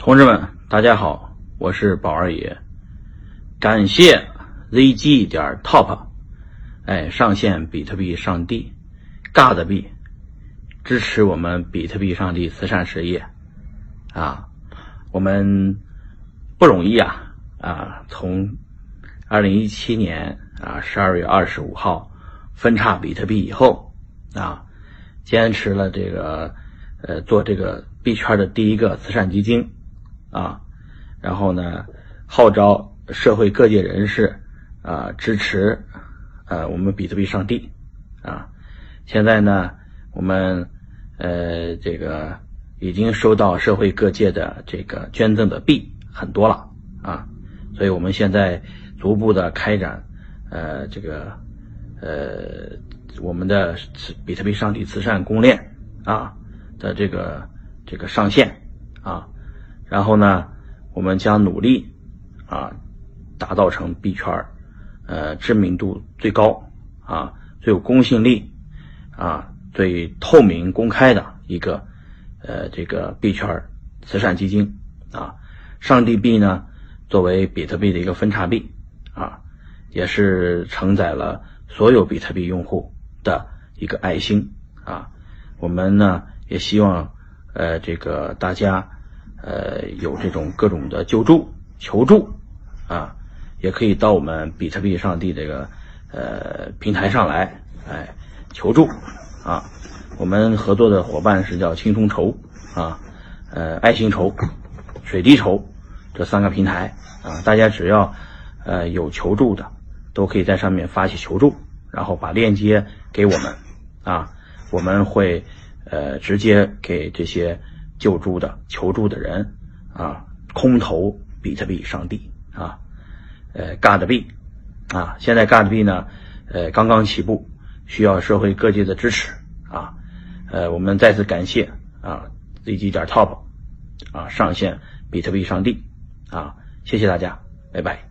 同志们，大家好，我是宝二爷，感谢 zg 点 top，哎，上线比特币上帝，God 币，支持我们比特币上帝慈善事业，啊，我们不容易啊啊，从二零一七年啊十二月二十五号分叉比特币以后啊，坚持了这个呃做这个币圈的第一个慈善基金。啊，然后呢，号召社会各界人士啊支持呃我们比特币上帝啊。现在呢，我们呃这个已经收到社会各界的这个捐赠的币很多了啊，所以我们现在逐步的开展呃这个呃我们的比特币上帝慈善公链啊的这个这个上线啊。然后呢，我们将努力啊，打造成币圈儿呃知名度最高啊、最有公信力啊、最透明公开的一个呃这个币圈儿慈善基金啊。上帝币呢，作为比特币的一个分叉币啊，也是承载了所有比特币用户的一个爱心啊。我们呢也希望呃这个大家。呃，有这种各种的救助、求助啊，也可以到我们比特币上帝这个呃平台上来，哎，求助啊。我们合作的伙伴是叫青松筹啊，呃，爱心筹、水滴筹这三个平台啊，大家只要呃有求助的，都可以在上面发起求助，然后把链接给我们啊，我们会呃直接给这些。救助的求助的人啊，空投比特币上帝啊，呃，God 币啊，现在 God 币呢，呃，刚刚起步，需要社会各界的支持啊，呃，我们再次感谢啊，zg 点 top 啊，上线比特币上帝啊，谢谢大家，拜拜。